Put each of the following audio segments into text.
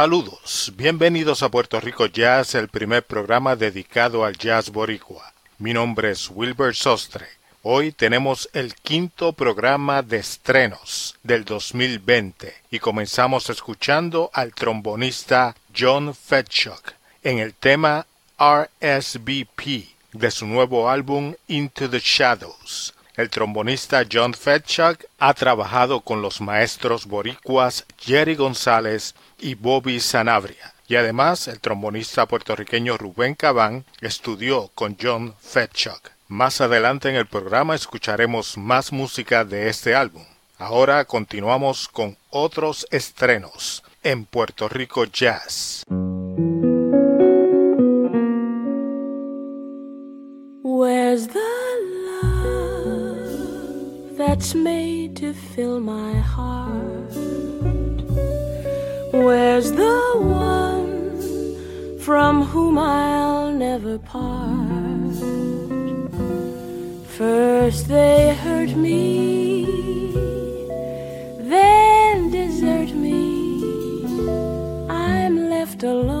Saludos, bienvenidos a Puerto Rico Jazz, el primer programa dedicado al jazz boricua. Mi nombre es Wilbur Sostre. Hoy tenemos el quinto programa de estrenos del 2020 y comenzamos escuchando al trombonista John Fetchuk en el tema RSVP de su nuevo álbum Into the Shadows. El trombonista John Fetchuk ha trabajado con los maestros boricuas Jerry González y Bobby Sanabria. Y además, el trombonista puertorriqueño Rubén Cabán estudió con John Fetchuk. Más adelante en el programa escucharemos más música de este álbum. Ahora continuamos con otros estrenos en Puerto Rico Jazz. Where's the love that's made to fill my heart? Where's the one from whom I'll never part? First they hurt me, then desert me. I'm left alone,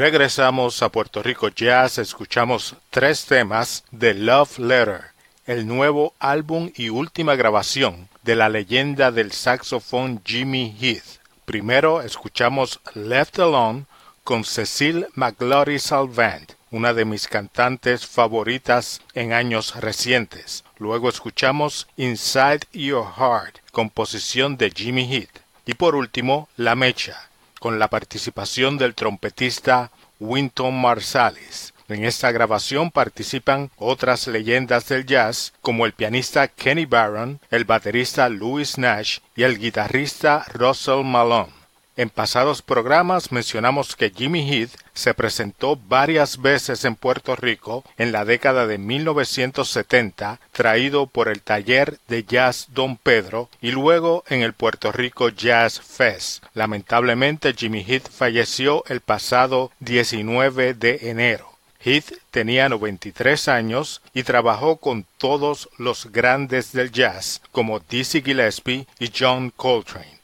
regresamos a Puerto Rico Jazz, escuchamos tres temas de Love Letter, el nuevo álbum y última grabación de la leyenda del saxofón Jimmy Heath. Primero escuchamos Left Alone con Cecile McLaury Salvant, una de mis cantantes favoritas en años recientes. Luego escuchamos Inside Your Heart, composición de Jimmy Heath. Y por último, La Mecha, con la participación del trompetista Winton Marsalis. En esta grabación participan otras leyendas del jazz como el pianista Kenny Barron, el baterista Louis Nash y el guitarrista Russell Malone. En pasados programas mencionamos que Jimmy Heath se presentó varias veces en Puerto Rico en la década de 1970, traído por el taller de jazz Don Pedro y luego en el Puerto Rico Jazz Fest. Lamentablemente Jimmy Heath falleció el pasado 19 de enero. Heath tenía 93 años y trabajó con todos los grandes del jazz como Dizzy Gillespie y John Coltrane.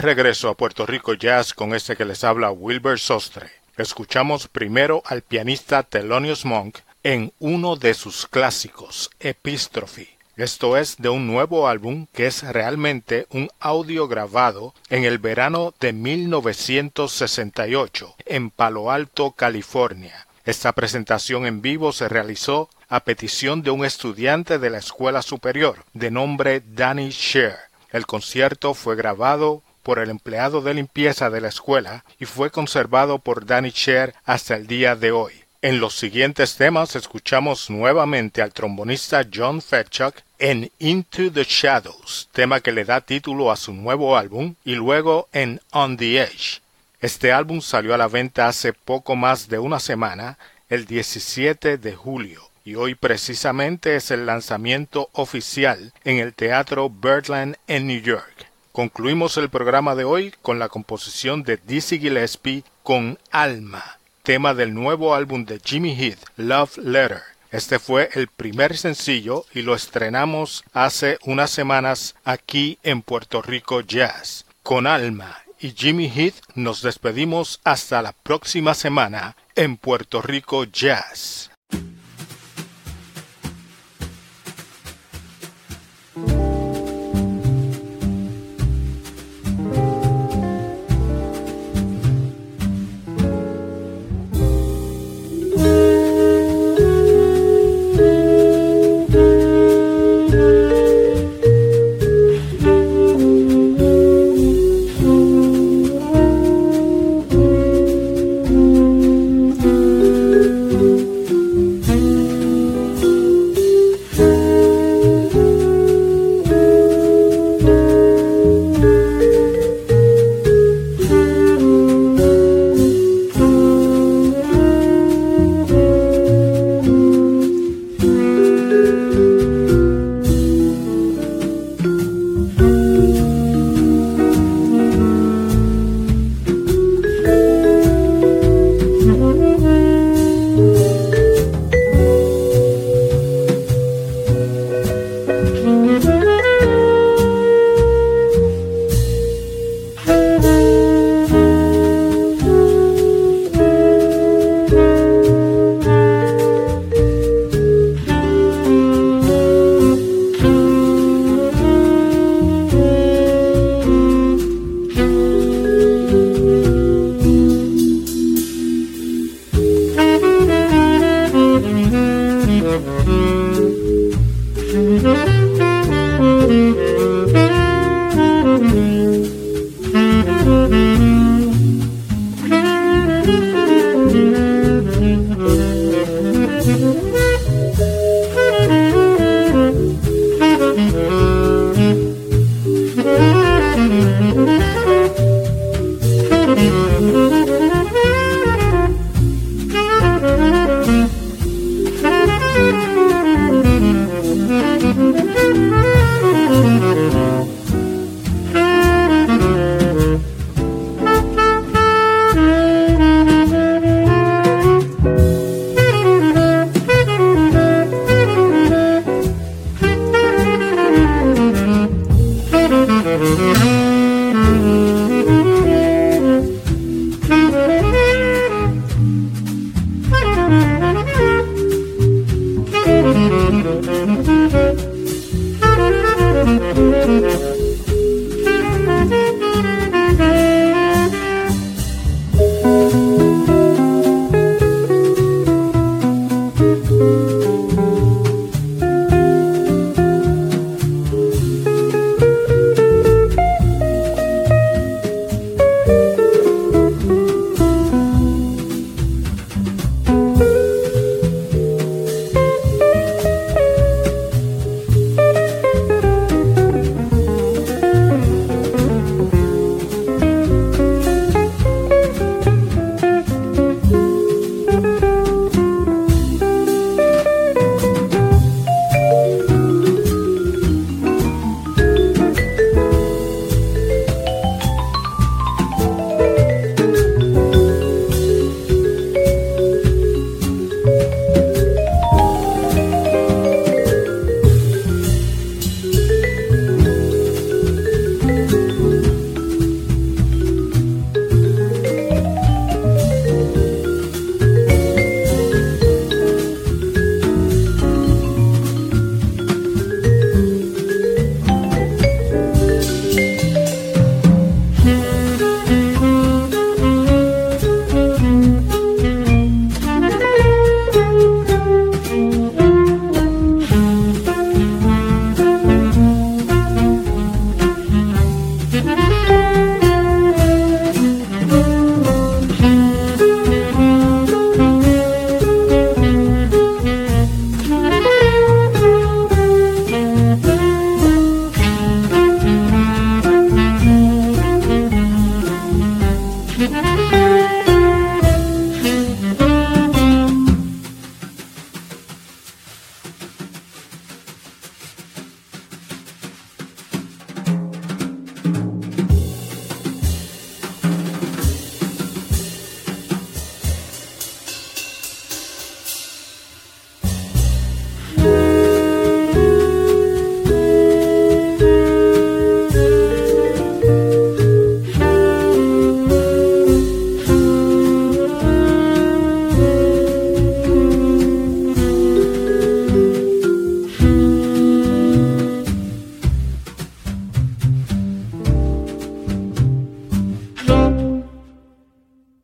Regreso a Puerto Rico Jazz con este que les habla Wilbur Sostre. escuchamos primero al pianista Thelonious Monk en uno de sus clásicos, Epistrophe. Esto es de un nuevo álbum que es realmente un audio grabado en el verano de 1968 en Palo Alto, California. Esta presentación en vivo se realizó a petición de un estudiante de la escuela superior de nombre Danny Sher. El concierto fue grabado por el empleado de limpieza de la escuela y fue conservado por Danny Sher hasta el día de hoy. En los siguientes temas escuchamos nuevamente al trombonista John Fetchuk en Into the Shadows, tema que le da título a su nuevo álbum, y luego en On the Edge. Este álbum salió a la venta hace poco más de una semana, el 17 de julio, y hoy precisamente es el lanzamiento oficial en el Teatro Birdland en New York. Concluimos el programa de hoy con la composición de Dizzy Gillespie con Alma tema del nuevo álbum de Jimmy Heath, Love Letter. Este fue el primer sencillo y lo estrenamos hace unas semanas aquí en Puerto Rico Jazz. Con Alma y Jimmy Heath nos despedimos hasta la próxima semana en Puerto Rico Jazz.